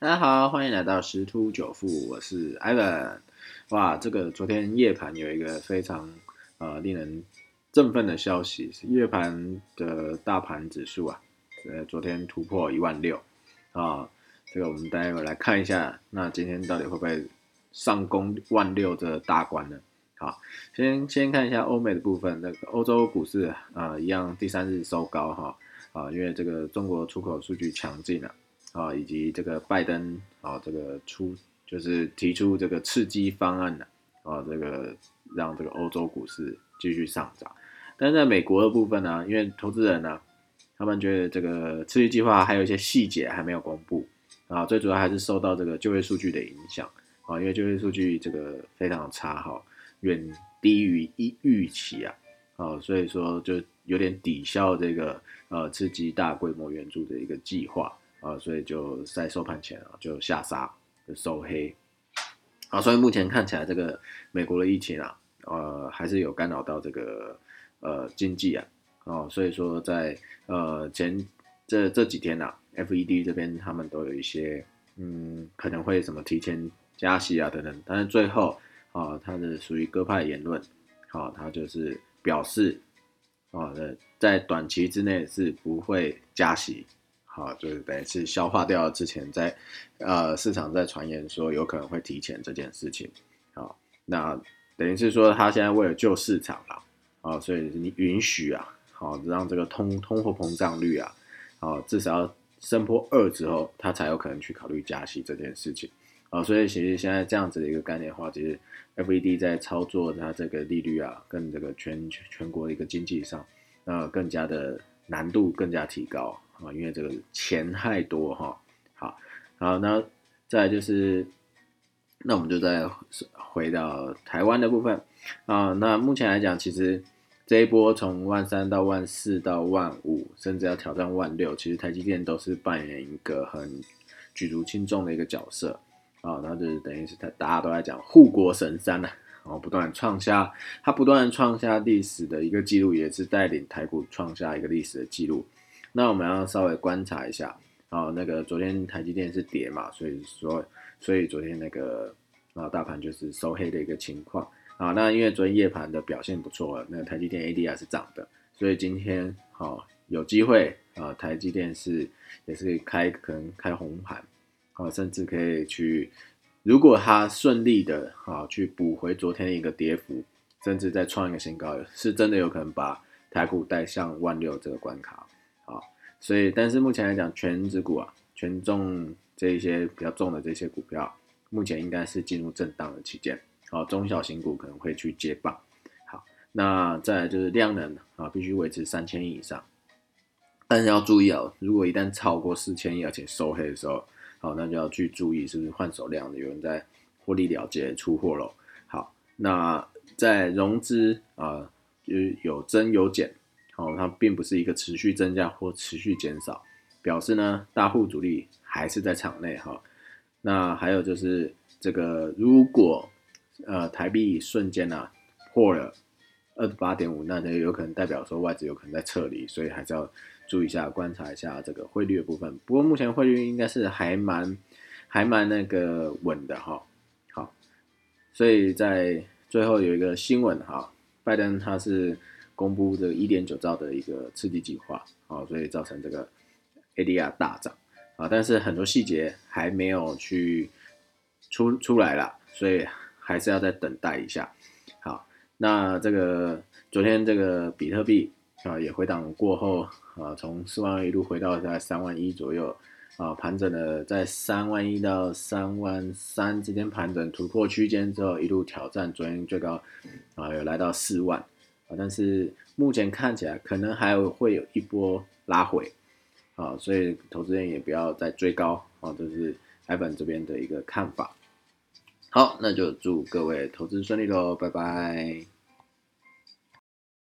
大家好，欢迎来到十突九富，我是 Ivan。哇，这个昨天夜盘有一个非常呃令人振奋的消息，是夜盘的大盘指数啊，呃，昨天突破一万六啊。这个我们待会来看一下，那今天到底会不会上攻万六的大关呢？好，先先看一下欧美的部分，那个欧洲股市啊，一样第三日收高哈啊，因为这个中国出口数据强劲啊，啊以及这个拜登啊，这个出就是提出这个刺激方案的啊，这个让这个欧洲股市继续上涨。但是在美国的部分呢，因为投资人呢，他们觉得这个刺激计划还有一些细节还没有公布。啊，最主要还是受到这个就业数据的影响啊，因为就业数据这个非常差哈，远低于一预期啊，啊，所以说就有点抵消这个呃刺激大规模援助的一个计划啊，所以就在收盘前啊就下杀就收黑，啊，所以目前看起来这个美国的疫情啊，呃还是有干扰到这个呃经济啊，哦，所以说在呃前这这几天呐。FED 这边他们都有一些，嗯，可能会什么提前加息啊等等，但是最后啊，它的属于鸽派言论，好，它就是表示，啊在短期之内是不会加息，好，就是等于是消化掉之前在呃市场在传言说有可能会提前这件事情，好，那等于是说他现在为了救市场了，啊，所以你允许啊，好让这个通通货膨胀率啊，啊至少要。升破二之后，他才有可能去考虑加息这件事情啊，所以其实现在这样子的一个概念的话，其实 FED 在操作它这个利率啊，跟这个全全国的一个经济上，那，更加的难度更加提高啊，因为这个钱太多哈。好，好，那再就是，那我们就再回到台湾的部分啊，那目前来讲，其实。这一波从万三到万四到万五，甚至要挑战万六，其实台积电都是扮演一个很举足轻重的一个角色啊。那就是等于是他大家都在讲护国神山呐，然后不断创下，它不断创下历史的一个记录，也是带领台股创下一个历史的记录。那我们要稍微观察一下啊，那个昨天台积电是跌嘛，所以说，所以昨天那个啊大盘就是收黑的一个情况。啊，那因为昨天夜盘的表现不错，那台积电 ADR 是涨的，所以今天好有机会啊，台积电是也是开可能开红盘，啊，甚至可以去，如果它顺利的啊去补回昨天的一个跌幅，甚至再创一个新高，是真的有可能把台股带向万六这个关卡，啊，所以但是目前来讲，全指股啊，权重这一些比较重的这些股票，目前应该是进入震荡的期间。啊，中小型股可能会去接棒。好，那再来就是量能啊，必须维持三千亿以上。但是要注意哦，如果一旦超过四千亿而且收黑的时候，好，那就要去注意是不是换手量有人在获利了结出货喽。好，那在融资啊，就是有增有减，好，它并不是一个持续增加或持续减少，表示呢大户主力还是在场内哈。那还有就是这个如果呃，台币瞬间啊破了二十八点五，那有可能代表说外资有可能在撤离，所以还是要注意一下，观察一下这个汇率的部分。不过目前汇率应该是还蛮还蛮那个稳的哈。好，所以在最后有一个新闻哈，拜登他是公布这个一点九兆的一个刺激计划，好，所以造成这个 ADR 大涨啊，但是很多细节还没有去出出来了，所以。还是要再等待一下。那这个昨天这个比特币啊也回档过后啊，从四万一路回到在三万一左右。啊，盘整了在三万一到三万三之间盘整，突破区间之后一路挑战昨天最高啊，有来到四万。啊，但是目前看起来可能还会有一波拉回。啊，所以投资人也不要再追高啊，这是 Evan 这边的一个看法。好，那就祝各位投资顺利喽，拜拜。